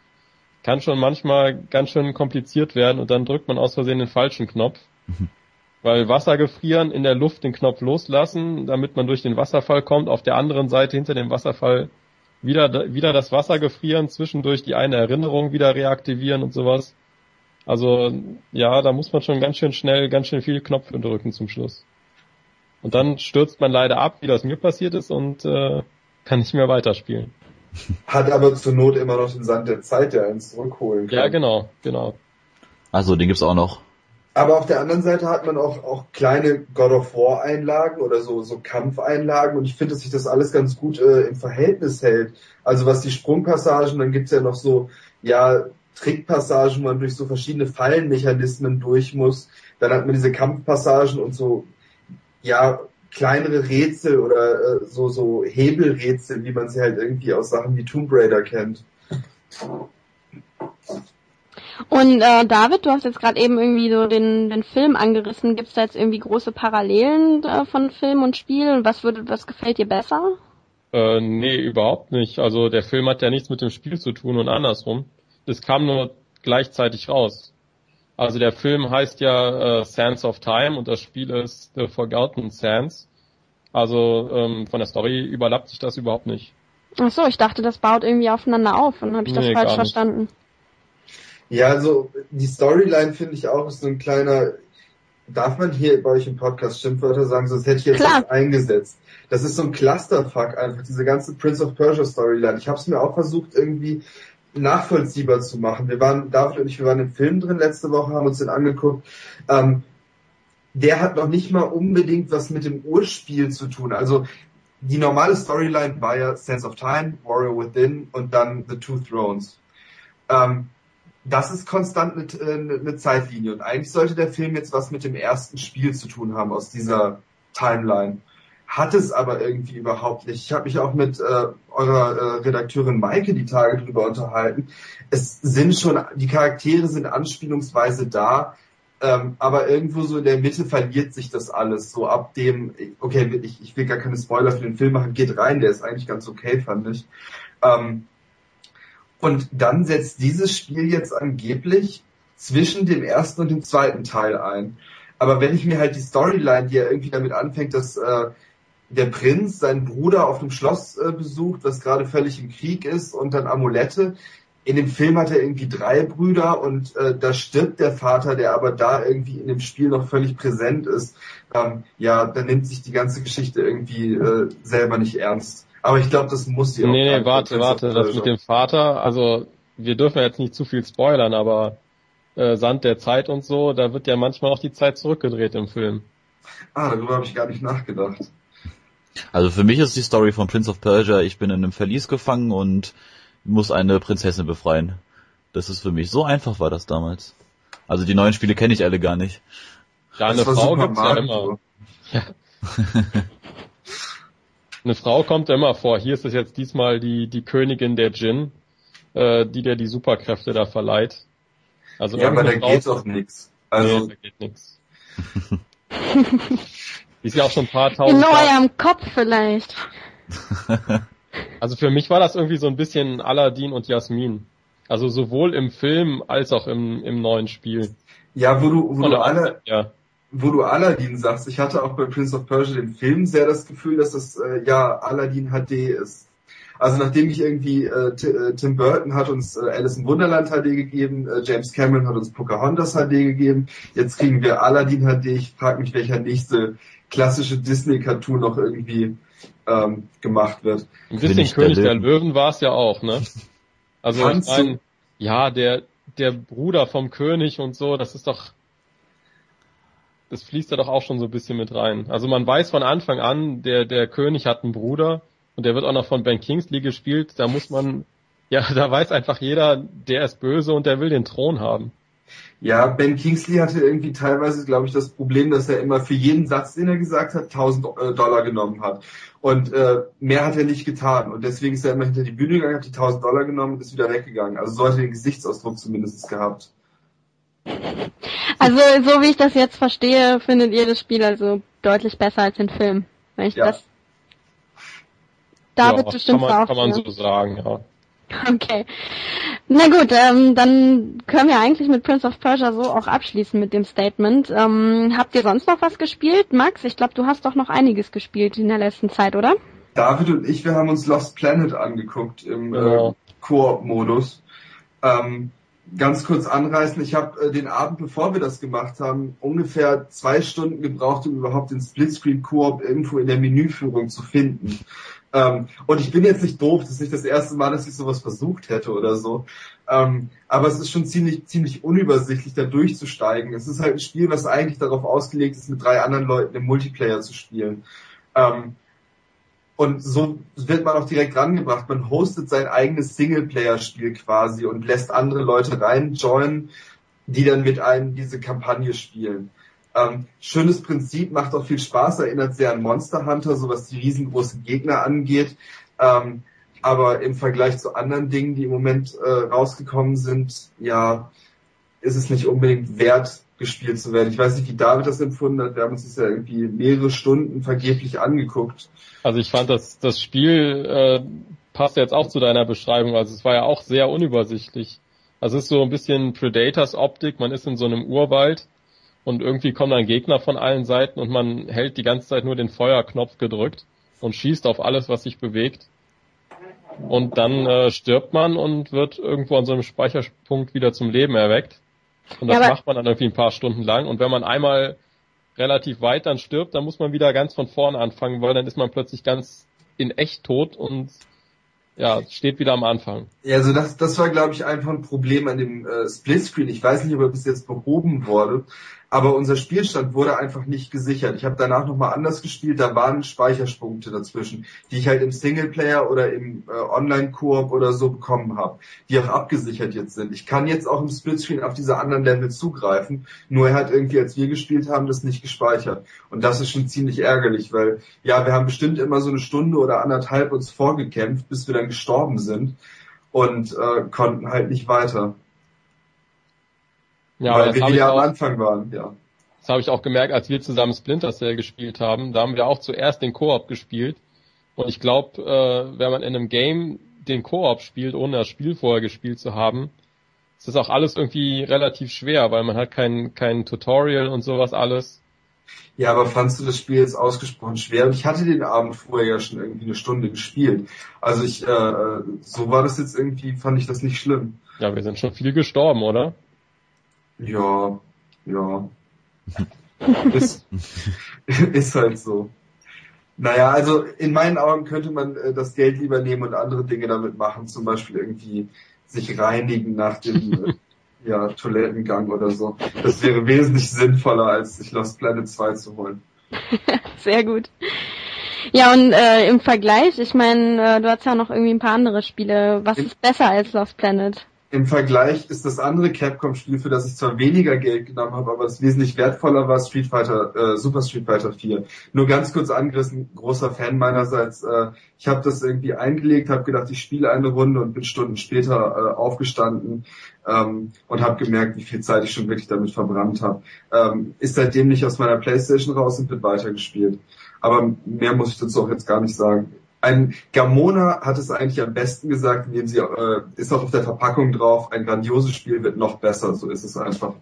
kann schon manchmal ganz schön kompliziert werden und dann drückt man aus Versehen den falschen Knopf. Mhm. Weil Wasser gefrieren, in der Luft den Knopf loslassen, damit man durch den Wasserfall kommt, auf der anderen Seite hinter dem Wasserfall wieder, wieder das Wasser gefrieren, zwischendurch die eine Erinnerung wieder reaktivieren und sowas. Also ja, da muss man schon ganz schön schnell, ganz schön viele Knöpfe drücken zum Schluss. Und dann stürzt man leider ab, wie das mir passiert ist und äh, kann nicht mehr weiterspielen. Hat aber zur Not immer noch den Sand der Zeit, der einen zurückholen kann. Ja, genau, genau. Also den gibt's auch noch. Aber auf der anderen Seite hat man auch, auch kleine God of War Einlagen oder so, so Kampfeinlagen und ich finde, dass sich das alles ganz gut äh, im Verhältnis hält. Also was die Sprungpassagen, dann gibt's ja noch so, ja, Trickpassagen, wo man durch so verschiedene Fallenmechanismen durch muss. Dann hat man diese Kampfpassagen und so, ja, kleinere Rätsel oder äh, so, so Hebelrätsel, wie man sie halt irgendwie aus Sachen wie Tomb Raider kennt. Und äh, David, du hast jetzt gerade eben irgendwie so den, den Film angerissen. Gibt es da jetzt irgendwie große Parallelen äh, von Film und Spiel? Und was würde, was gefällt dir besser? Äh, nee, überhaupt nicht. Also der Film hat ja nichts mit dem Spiel zu tun und andersrum. Es kam nur gleichzeitig raus. Also der Film heißt ja äh, Sands of Time und das Spiel ist The Forgotten Sands. Also ähm, von der Story überlappt sich das überhaupt nicht. Ach so, ich dachte, das baut irgendwie aufeinander auf und habe ich das Nee, falsch verstanden. Ja, also die Storyline finde ich auch ist so ein kleiner. Darf man hier bei euch im Podcast Schimpfwörter sagen, sonst hätte ich jetzt Klar. eingesetzt. Das ist so ein Clusterfuck einfach, diese ganze Prince of Persia Storyline. Ich habe es mir auch versucht irgendwie nachvollziehbar zu machen. Wir waren, David und ich, wir waren im Film drin letzte Woche, haben uns den angeguckt. Ähm, der hat noch nicht mal unbedingt was mit dem Urspiel zu tun. Also die normale Storyline war ja Sense of Time, Warrior Within und dann The Two Thrones. Ähm, das ist konstant eine, eine, eine Zeitlinie und eigentlich sollte der Film jetzt was mit dem ersten Spiel zu tun haben aus dieser Timeline. Hat es aber irgendwie überhaupt nicht. Ich habe mich auch mit äh, eurer äh, Redakteurin Maike die Tage drüber unterhalten. Es sind schon, die Charaktere sind anspielungsweise da, ähm, aber irgendwo so in der Mitte verliert sich das alles. So ab dem, okay, ich, ich will gar keine Spoiler für den Film machen, geht rein, der ist eigentlich ganz okay, fand ich. Ähm, und dann setzt dieses Spiel jetzt angeblich zwischen dem ersten und dem zweiten Teil ein. Aber wenn ich mir halt die Storyline, die ja irgendwie damit anfängt, dass äh, der Prinz seinen Bruder auf dem Schloss äh, besucht, was gerade völlig im Krieg ist, und dann Amulette. In dem Film hat er irgendwie drei Brüder und äh, da stirbt der Vater, der aber da irgendwie in dem Spiel noch völlig präsent ist. Ähm, ja, dann nimmt sich die ganze Geschichte irgendwie äh, selber nicht ernst. Aber ich glaube, das muss sie auch. Nee, nee, warte, warte, das mit dem Vater, also wir dürfen jetzt nicht zu viel spoilern, aber äh, Sand der Zeit und so, da wird ja manchmal auch die Zeit zurückgedreht im Film. Ah, darüber habe ich gar nicht nachgedacht. Also für mich ist die Story von Prince of Persia, ich bin in einem Verlies gefangen und muss eine Prinzessin befreien. Das ist für mich, so einfach war das damals. Also die neuen Spiele kenne ich alle gar nicht. Ja, eine Frau gibt's ja immer. Eine Frau kommt ja immer vor. Hier ist es jetzt diesmal die, die Königin der Djinn, äh, die dir die Superkräfte da verleiht. Also Ja, aber da irgendeine Frau- geht doch nichts. Also, nee, da geht nix. Die ist ja auch schon ein paar In tausend Jahre. eurem Kopf vielleicht. Also für mich war das irgendwie so ein bisschen Aladdin und Jasmin. Also sowohl im Film als auch im, im neuen Spiel. ja, wo du, wo du alle, ja. wo du Aladdin sagst, ich hatte auch bei Prince of Persia den Film sehr das Gefühl, dass das äh, ja Aladdin HD ist. Also nachdem ich irgendwie äh, äh, Tim Burton hat uns äh, Alice im Wunderland HD gegeben, äh, James Cameron hat uns Pocahontas HD gegeben, jetzt kriegen wir Aladdin HD. Ich frage mich, welcher nächste klassische Disney-Cartoon noch irgendwie ähm, gemacht wird. Ein bisschen König der König der Löwen. Löwen war es ja auch, ne? Also ich mein, ja, der, der Bruder vom König und so, das ist doch, das fließt ja doch auch schon so ein bisschen mit rein. Also man weiß von Anfang an, der, der König hat einen Bruder und der wird auch noch von Ben Kingsley gespielt, da muss man, ja, da weiß einfach jeder, der ist böse und der will den Thron haben. Ja, Ben Kingsley hatte irgendwie teilweise, glaube ich, das Problem, dass er immer für jeden Satz, den er gesagt hat, 1000 äh, Dollar genommen hat. Und äh, mehr hat er nicht getan. Und deswegen ist er immer hinter die Bühne gegangen, hat die 1000 Dollar genommen und ist wieder weggegangen. Also so hat er den Gesichtsausdruck zumindest gehabt. Also, so wie ich das jetzt verstehe, findet ihr das Spiel also deutlich besser als den Film. Wenn ich Ja. das. David, ja, du stimmst kann man, auch. kann man so sagen, ja. Okay. Na gut, ähm, dann können wir eigentlich mit Prince of Persia so auch abschließen mit dem Statement. Ähm, habt ihr sonst noch was gespielt? Max, ich glaube, du hast doch noch einiges gespielt in der letzten Zeit, oder? David und ich, wir haben uns Lost Planet angeguckt im Genau. äh, Koop-Modus. Ähm, ganz kurz anreißen, ich habe äh, den Abend, bevor wir das gemacht haben, ungefähr zwei Stunden gebraucht, um überhaupt den Splitscreen-Koop irgendwo in der Menüführung zu finden. Ähm, und ich bin jetzt nicht doof, das ist nicht das erste Mal, dass ich sowas versucht hätte oder so. Ähm, aber es ist schon ziemlich, ziemlich unübersichtlich, da durchzusteigen. Es ist halt ein Spiel, was eigentlich darauf ausgelegt ist, mit drei anderen Leuten im Multiplayer zu spielen. Ähm, und so wird man auch direkt rangebracht. Man hostet sein eigenes Singleplayer-Spiel quasi und lässt andere Leute reinjoinen, die dann mit einem diese Kampagne spielen. Ähm, schönes Prinzip, macht auch viel Spaß, erinnert sehr an Monster Hunter, so was die riesengroßen Gegner angeht. Ähm, aber im Vergleich zu anderen Dingen, die im Moment äh, rausgekommen sind, ja, ist es nicht unbedingt wert, gespielt zu werden. Ich weiß nicht, wie David das empfunden hat. Wir haben uns das ja irgendwie mehrere Stunden vergeblich angeguckt. Also ich fand, das, das Spiel äh, passt jetzt auch zu deiner Beschreibung. Also es war ja auch sehr unübersichtlich. Also es ist so ein bisschen Predators-Optik, man ist in so einem Urwald und irgendwie kommen dann Gegner von allen Seiten und man hält die ganze Zeit nur den Feuerknopf gedrückt und schießt auf alles, was sich bewegt. Und dann äh, stirbt man und wird irgendwo an so einem Speicherpunkt wieder zum Leben erweckt. Und das ja, macht man dann irgendwie ein paar Stunden lang. Und wenn man einmal relativ weit dann stirbt, dann muss man wieder ganz von vorne anfangen, weil dann ist man plötzlich ganz in echt tot und ja, steht wieder am Anfang. Ja, also das, das war, glaube ich, einfach ein Problem an dem äh, Splitscreen. Ich weiß nicht, ob er bis jetzt behoben wurde, aber unser Spielstand wurde einfach nicht gesichert. Ich habe danach nochmal anders gespielt, da waren Speicherpunkte dazwischen, die ich halt im Singleplayer oder im äh, Online-Koop oder so bekommen habe, die auch abgesichert jetzt sind. Ich kann jetzt auch im Splitscreen auf diese anderen Level zugreifen, nur er hat irgendwie, als wir gespielt haben, das nicht gespeichert. Und das ist schon ziemlich ärgerlich, weil ja, wir haben bestimmt immer so eine Stunde oder anderthalb uns vorgekämpft, bis wir dann gestorben sind und äh, konnten halt nicht weiter. Ja, weil wir wieder am Anfang waren, ja. Das habe ich auch gemerkt, als wir zusammen Splinter Cell gespielt haben. Da haben wir auch zuerst den Koop gespielt. Und ich glaube, äh, wenn man in einem Game den Koop spielt, ohne das Spiel vorher gespielt zu haben, ist das auch alles irgendwie relativ schwer, weil man hat kein, kein Tutorial und sowas alles. Ja, aber fandst du das Spiel jetzt ausgesprochen schwer? Und ich hatte den Abend vorher ja schon irgendwie eine Stunde gespielt. Also ich, äh, so war das jetzt irgendwie, fand ich das nicht schlimm. Ja, wir sind schon viel gestorben, oder? Ja, ja. ist, ist halt so. Naja, also in meinen Augen könnte man äh, das Geld lieber nehmen und andere Dinge damit machen, zum Beispiel irgendwie sich reinigen nach dem äh, ja, Toilettengang oder so. Das wäre wesentlich sinnvoller, als sich Lost Planet 2 zu holen. Sehr gut. Ja, und äh, im Vergleich, ich meine, äh, du hast ja noch irgendwie ein paar andere Spiele. Was ist besser als Lost Planet? Im Vergleich ist das andere Capcom-Spiel, für das ich zwar weniger Geld genommen habe, aber es wesentlich wertvoller war, Street Fighter, äh, Super Street Fighter 4. Nur ganz kurz angerissen, großer Fan meinerseits. Äh, ich habe das irgendwie eingelegt, habe gedacht, ich spiele eine Runde und bin Stunden später äh, aufgestanden ähm, und habe gemerkt, wie viel Zeit ich schon wirklich damit verbrannt habe. Ähm, ist seitdem nicht aus meiner Playstation raus und wird weitergespielt. Aber mehr muss ich dazu auch jetzt gar nicht sagen ein Gamona hat es eigentlich am besten gesagt, indem sie äh, ist auch auf der Verpackung drauf, ein grandioses Spiel wird noch besser, so ist es einfach.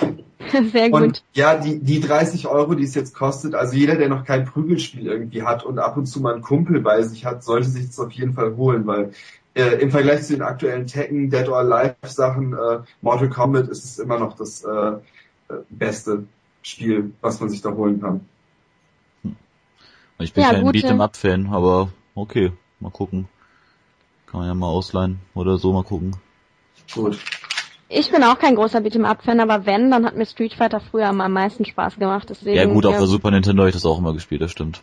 Sehr gut. Und ja, die, die 30 Euro, die es jetzt kostet, also jeder, der noch kein Prügelspiel irgendwie hat und ab und zu mal einen Kumpel bei sich hat, sollte sich das auf jeden Fall holen, weil äh, im Vergleich zu den aktuellen Tekken, Dead or Alive Sachen, äh, Mortal Kombat ist es immer noch das äh, beste Spiel, was man sich da holen kann. Ich bin ja, kein Beat'em-up-Fan, aber okay, mal gucken. Kann man ja mal ausleihen oder so mal gucken. Gut. Ich bin auch kein großer Beat'em-up-Fan, aber wenn, dann hat mir Street Fighter früher am meisten Spaß gemacht. Deswegen, ja gut, auf der Super Nintendo habe ich das auch immer gespielt, das stimmt.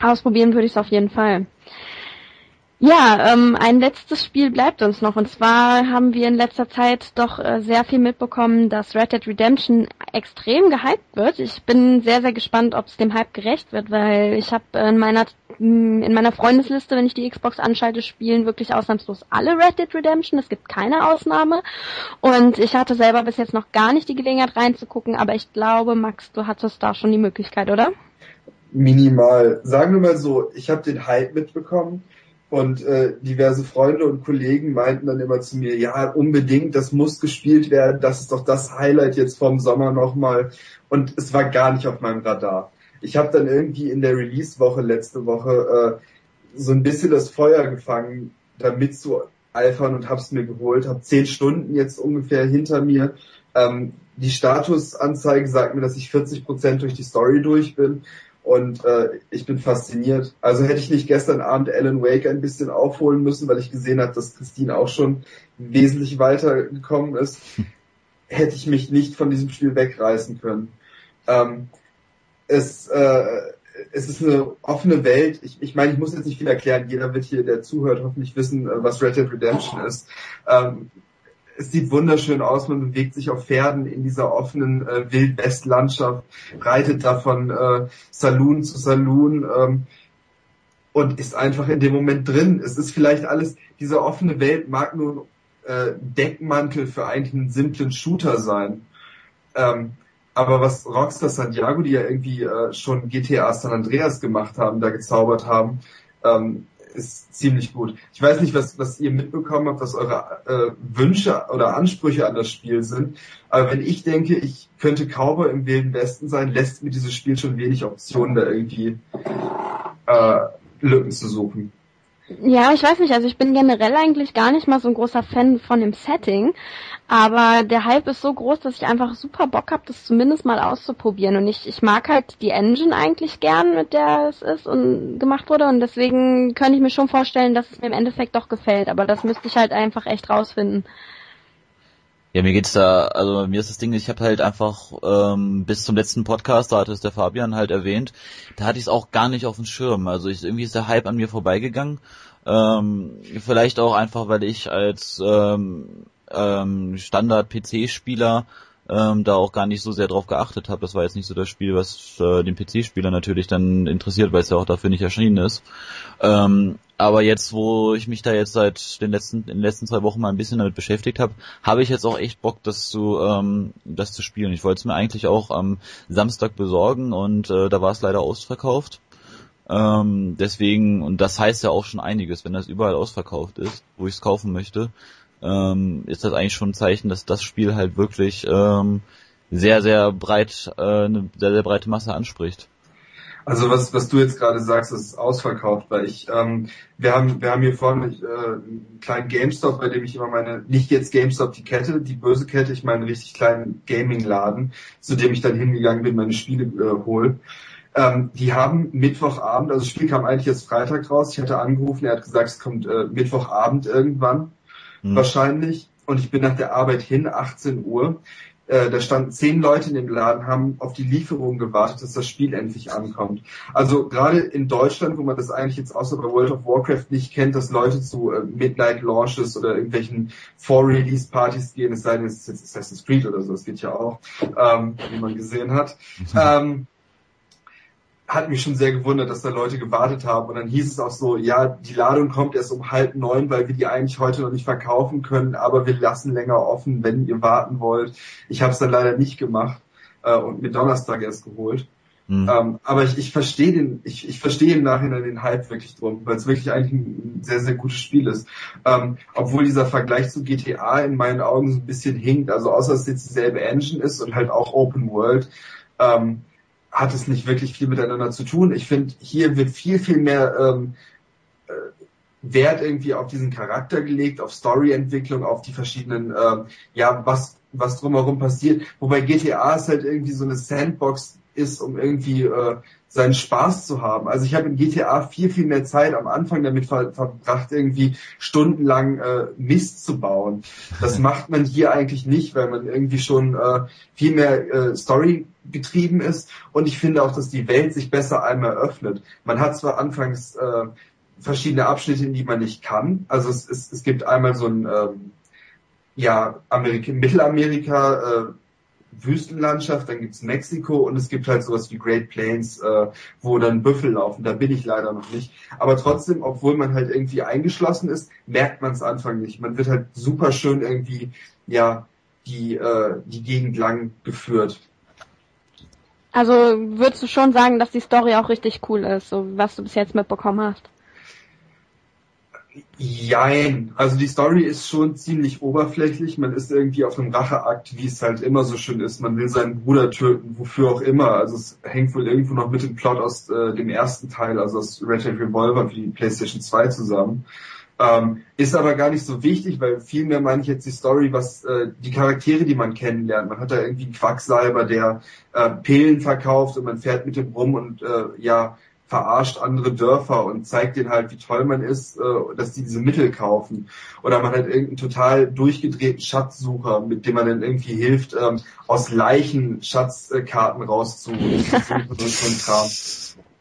Ausprobieren würde ich es auf jeden Fall. Ja, ähm, ein letztes Spiel bleibt uns noch und zwar haben wir in letzter Zeit doch äh, sehr viel mitbekommen, dass Red Dead Redemption extrem gehypt wird. Ich bin sehr, sehr gespannt, ob es dem Hype gerecht wird, weil ich habe in meiner mm, in meiner Freundesliste, wenn ich die Xbox anschalte, spielen wirklich ausnahmslos alle Red Dead Redemption. Es gibt keine Ausnahme und ich hatte selber bis jetzt noch gar nicht die Gelegenheit reinzugucken, aber ich glaube, Max, du hattest da schon die Möglichkeit, oder? Minimal. Sagen wir mal so, ich habe den Hype mitbekommen und äh, diverse Freunde und Kollegen meinten dann immer zu mir, ja, unbedingt, das muss gespielt werden, das ist doch das Highlight jetzt vom Sommer nochmal. Und es war gar nicht auf meinem Radar. Ich habe dann irgendwie in der Release-Woche letzte Woche äh, so ein bisschen das Feuer gefangen, damit zu alphern und hab's mir geholt. Hab zehn Stunden jetzt ungefähr hinter mir. Ähm, die Statusanzeige sagt mir, dass ich 40 Prozent durch die Story durch bin und äh, ich bin fasziniert. Also hätte ich nicht gestern Abend Alan Wake ein bisschen aufholen müssen, weil ich gesehen habe, dass Christine auch schon wesentlich weiter gekommen ist, hätte ich mich nicht von diesem Spiel wegreißen können. Ähm, es, äh, es ist eine offene Welt. Ich, ich meine, ich muss jetzt nicht viel erklären. Jeder wird hier, der zuhört, hoffentlich wissen, äh, was Red Dead Redemption ist. Ähm, es sieht wunderschön aus, man bewegt sich auf Pferden in dieser offenen äh, Wildwestlandschaft, reitet da von äh, Saloon zu Saloon ähm, und ist einfach in dem Moment drin. Es ist vielleicht alles, diese offene Welt mag nur äh, Deckmantel für eigentlich einen simplen Shooter sein. Ähm, aber was Rockstar Santiago, die ja irgendwie äh, schon GTA San Andreas gemacht haben, da gezaubert haben, ähm, ist ziemlich gut. Ich weiß nicht, was, was ihr mitbekommen habt, was eure äh, Wünsche oder Ansprüche an das Spiel sind. Aber wenn ich denke, ich könnte Cowboy im Wilden Westen sein, lässt mir dieses Spiel schon wenig Optionen, da irgendwie äh, Lücken zu suchen. Ja, ich weiß nicht, also ich bin generell eigentlich gar nicht mal so ein großer Fan von dem Setting, aber der Hype ist so groß, dass ich einfach super Bock habe, das zumindest mal auszuprobieren. Und ich, ich mag halt die Engine eigentlich gern, mit der es ist und gemacht wurde. Und deswegen könnte ich mir schon vorstellen, dass es mir im Endeffekt doch gefällt, aber das müsste ich halt einfach echt rausfinden. Ja, mir geht's da, also mir ist das Ding, ich habe halt einfach ähm, bis zum letzten Podcast, da hat es der Fabian halt erwähnt, da hatte ich es auch gar nicht auf dem Schirm. Also ich, irgendwie ist der Hype an mir vorbeigegangen. Ähm, vielleicht auch einfach, weil ich als ähm, ähm, Standard-PC-Spieler ähm, da auch gar nicht so sehr drauf geachtet habe. Das war jetzt nicht so das Spiel, was äh, den PC-Spieler natürlich dann interessiert, weil es ja auch dafür nicht erschienen ist. Ähm, aber jetzt, wo ich mich da jetzt seit den letzten, in den letzten zwei Wochen mal ein bisschen damit beschäftigt habe, habe ich jetzt auch echt Bock, das zu, ähm, das zu spielen. Ich wollte es mir eigentlich auch am Samstag besorgen und äh, da war es leider ausverkauft. Ähm, deswegen, und das heißt ja auch schon einiges, wenn das überall ausverkauft ist, wo ich es kaufen möchte, ähm, ist das eigentlich schon ein Zeichen, dass das Spiel halt wirklich ähm, sehr, sehr breit, äh, eine sehr, sehr breite Masse anspricht. Also was, was du jetzt gerade sagst, ist ausverkauft, weil ich, ähm, wir haben, wir haben hier vorne äh, einen kleinen GameStop, bei dem ich immer meine, nicht jetzt GameStop die Kette, die böse Kette, ich meine richtig kleinen Gaming-Laden, zu dem ich dann hingegangen bin, meine Spiele äh, hol. Ähm, die haben Mittwochabend, also das Spiel kam eigentlich jetzt Freitag raus, ich hatte angerufen, er hat gesagt, es kommt äh, Mittwochabend irgendwann, mhm. wahrscheinlich, und ich bin nach der Arbeit hin, 18 Uhr. Äh, da standen zehn Leute in dem Laden, haben auf die Lieferung gewartet, dass das Spiel endlich ankommt. Also gerade in Deutschland, wo man das eigentlich jetzt außer bei World of Warcraft nicht kennt, dass Leute zu äh, Midnight Launches oder irgendwelchen Vor-Release-Partys gehen, es sei denn, es ist jetzt Assassin's Creed oder so, das geht ja auch, ähm, wie man gesehen hat. Ähm, hat mich schon sehr gewundert, dass da Leute gewartet haben. Und dann hieß es auch so, ja, die Ladung kommt erst um halb neun, weil wir die eigentlich heute noch nicht verkaufen können, aber wir lassen länger offen, wenn ihr warten wollt. Ich habe es dann leider nicht gemacht äh, und mir Donnerstag erst geholt. Mhm. Ähm, aber ich, ich verstehe den, ich, ich verstehe im Nachhinein den Hype wirklich drum, weil es wirklich eigentlich ein sehr, sehr gutes Spiel ist. Ähm, obwohl dieser Vergleich zu GTA in meinen Augen so ein bisschen hinkt, also außer dass es jetzt dieselbe Engine ist und halt auch Open World, ähm, hat es nicht wirklich viel miteinander zu tun. Ich finde, hier wird viel, viel mehr ähm, äh, Wert irgendwie auf diesen Charakter gelegt, auf Storyentwicklung, auf die verschiedenen, ähm, ja, was, was drumherum passiert. Wobei GTA ist halt irgendwie so eine Sandbox ist, um irgendwie äh, seinen Spaß zu haben. Also ich habe in GTA viel, viel mehr Zeit am Anfang damit ver verbracht, irgendwie stundenlang äh, Mist zu bauen. Das macht man hier eigentlich nicht, weil man irgendwie schon äh, viel mehr äh, Story getrieben ist. Und ich finde auch, dass die Welt sich besser einmal öffnet. Man hat zwar anfangs äh, verschiedene Abschnitte, in die man nicht kann. Also es, es, es gibt einmal so ein ähm, ja, Amerika, Mittelamerika, äh, Wüstenlandschaft, dann gibt's Mexiko und es gibt halt sowas wie Great Plains, äh, wo dann Büffel laufen. Da bin ich leider noch nicht. Aber trotzdem, obwohl man halt irgendwie eingeschlossen ist, merkt man es Anfang nicht. Man wird halt super schön irgendwie, ja, die, äh, die Gegend lang geführt. Also würdest du schon sagen, dass die Story auch richtig cool ist, so was du bis jetzt mitbekommen hast? Jein. Also die Story ist schon ziemlich oberflächlich. Man ist irgendwie auf einem Racheakt, wie es halt immer so schön ist. Man will seinen Bruder töten, wofür auch immer. Also es hängt wohl irgendwo noch mit dem Plot aus äh, dem ersten Teil, also aus Red Dead Revolver wie PlayStation 2 zusammen. Ähm, ist aber gar nicht so wichtig, weil vielmehr meine ich jetzt die Story, was äh, die Charaktere, die man kennenlernt. Man hat da irgendwie einen Quacksalber, der äh, Pillen verkauft und man fährt mit dem rum und äh, ja verarscht andere Dörfer und zeigt denen halt, wie toll man ist, äh, dass die diese Mittel kaufen. Oder man hat irgendeinen total durchgedrehten Schatzsucher, mit dem man dann irgendwie hilft, ähm, aus Leichen Schatzkarten rauszusuchen und so ein Kram.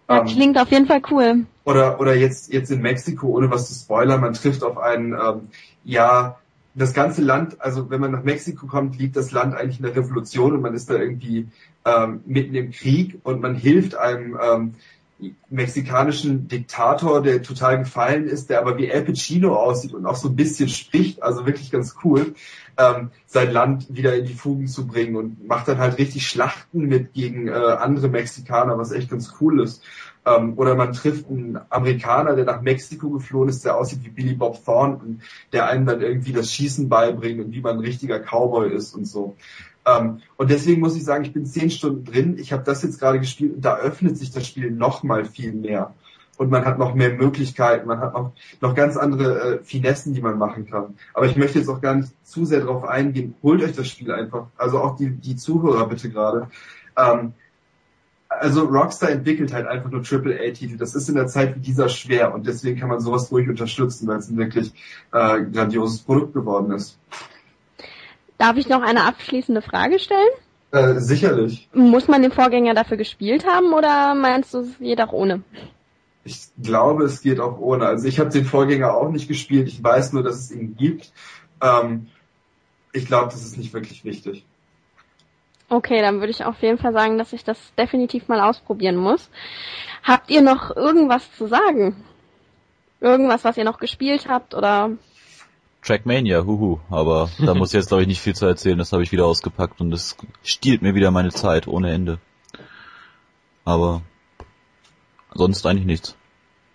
Ähm, klingt auf jeden Fall cool. Oder, oder jetzt, jetzt in Mexiko, ohne was zu spoilern, man trifft auf einen, ähm, ja, das ganze Land, also wenn man nach Mexiko kommt, liegt das Land eigentlich in der Revolution und man ist da irgendwie ähm, mitten im Krieg und man hilft einem ähm, mexikanischen Diktator, der total gefallen ist, der aber wie Al Pacino aussieht und auch so ein bisschen spricht, also wirklich ganz cool, ähm, sein Land wieder in die Fugen zu bringen und macht dann halt richtig Schlachten mit gegen äh, andere Mexikaner, was echt ganz cool ist. Ähm, oder man trifft einen Amerikaner, der nach Mexiko geflohen ist, der aussieht wie Billy Bob Thornton, der einem dann irgendwie das Schießen beibringt und wie man ein richtiger Cowboy ist und so. Ähm, und deswegen muss ich sagen, ich bin zehn Stunden drin. Ich habe das jetzt gerade gespielt und da öffnet sich das Spiel noch mal viel mehr. Und man hat noch mehr Möglichkeiten, man hat noch, noch ganz andere äh, Finessen, die man machen kann. Aber ich möchte jetzt auch gar nicht zu sehr darauf eingehen. Holt euch das Spiel einfach. Also auch die, die Zuhörer bitte gerade. Ähm, also Rockstar entwickelt halt einfach nur AAA-Titel. Das ist in der Zeit wie dieser schwer und deswegen kann man sowas ruhig unterstützen, weil es ein wirklich äh, grandioses Produkt geworden ist. Darf ich noch eine abschließende Frage stellen? Äh, sicherlich. Muss man den Vorgänger dafür gespielt haben oder meinst du, es geht auch ohne? Ich glaube, es geht auch ohne. Also ich habe den Vorgänger auch nicht gespielt. Ich weiß nur, dass es ihn gibt. Ähm, ich glaube, das ist nicht wirklich wichtig. Okay, dann würde ich auf jeden Fall sagen, dass ich das definitiv mal ausprobieren muss. Habt ihr noch irgendwas zu sagen? Irgendwas, was ihr noch gespielt habt oder? Trackmania, huhu. Aber da muss ich jetzt glaube ich nicht viel zu erzählen. Das habe ich wieder ausgepackt und es stiehlt mir wieder meine Zeit ohne Ende. Aber sonst eigentlich nichts.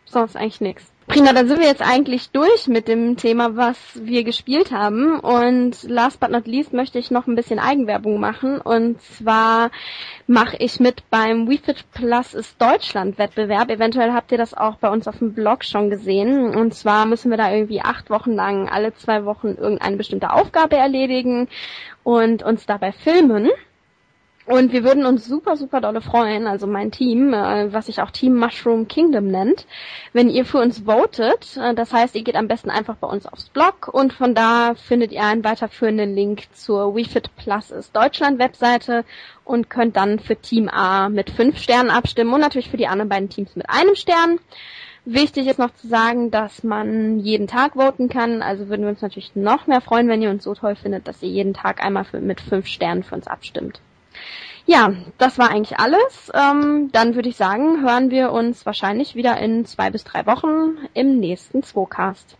Sonst eigentlich nichts. Prima, dann sind wir jetzt eigentlich durch mit dem Thema, was wir gespielt haben. Und last but not least möchte ich noch ein bisschen Eigenwerbung machen. Und zwar mache ich mit beim WeFit Plus ist Deutschland Wettbewerb. Eventuell habt ihr das auch bei uns auf dem Blog schon gesehen. Und zwar müssen wir da irgendwie acht Wochen lang alle zwei Wochen irgendeine bestimmte Aufgabe erledigen und uns dabei filmen. Und wir würden uns super, super dolle freuen, also mein Team, äh, was sich auch Team Mushroom Kingdom nennt, wenn ihr für uns votet. Äh, das heißt, ihr geht am besten einfach bei uns aufs Blog und von da findet ihr einen weiterführenden Link zur WeFit Plus ist Deutschland Webseite und könnt dann für Team A mit fünf Sternen abstimmen und natürlich für die anderen beiden Teams mit einem Stern. Wichtig ist noch zu sagen, dass man jeden Tag voten kann. Also würden wir uns natürlich noch mehr freuen, wenn ihr uns so toll findet, dass ihr jeden Tag einmal für, mit fünf Sternen für uns abstimmt. Ja, das war eigentlich alles. Ähm, dann würde ich sagen, hören wir uns wahrscheinlich wieder in zwei bis drei Wochen im nächsten Zwocast.